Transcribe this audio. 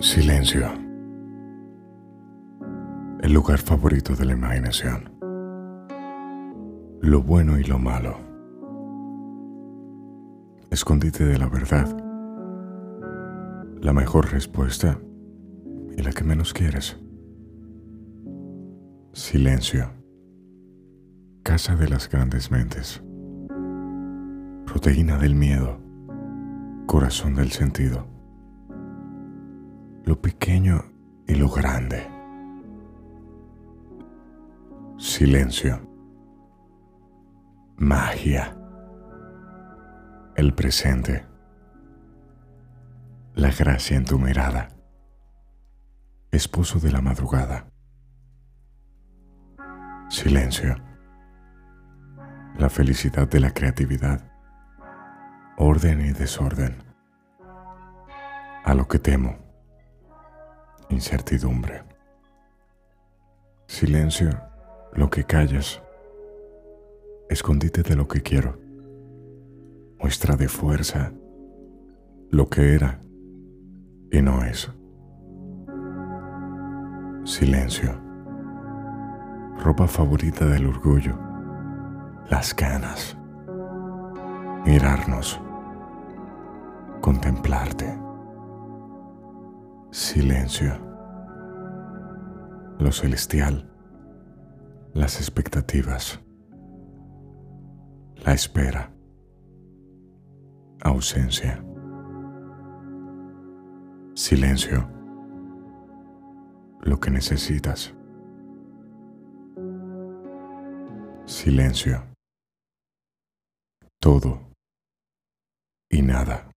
Silencio. El lugar favorito de la imaginación. Lo bueno y lo malo. Escondite de la verdad. La mejor respuesta y la que menos quieres. Silencio. Casa de las grandes mentes. Proteína del miedo. Corazón del sentido lo pequeño y lo grande. Silencio. Magia. El presente. La gracia en tu mirada. Esposo de la madrugada. Silencio. La felicidad de la creatividad. Orden y desorden. A lo que temo incertidumbre. Silencio, lo que callas. Escondite de lo que quiero. Muestra de fuerza lo que era y no es. Silencio. Ropa favorita del orgullo. Las ganas. Mirarnos. Contemplarte. Silencio. Lo celestial. Las expectativas. La espera. Ausencia. Silencio. Lo que necesitas. Silencio. Todo y nada.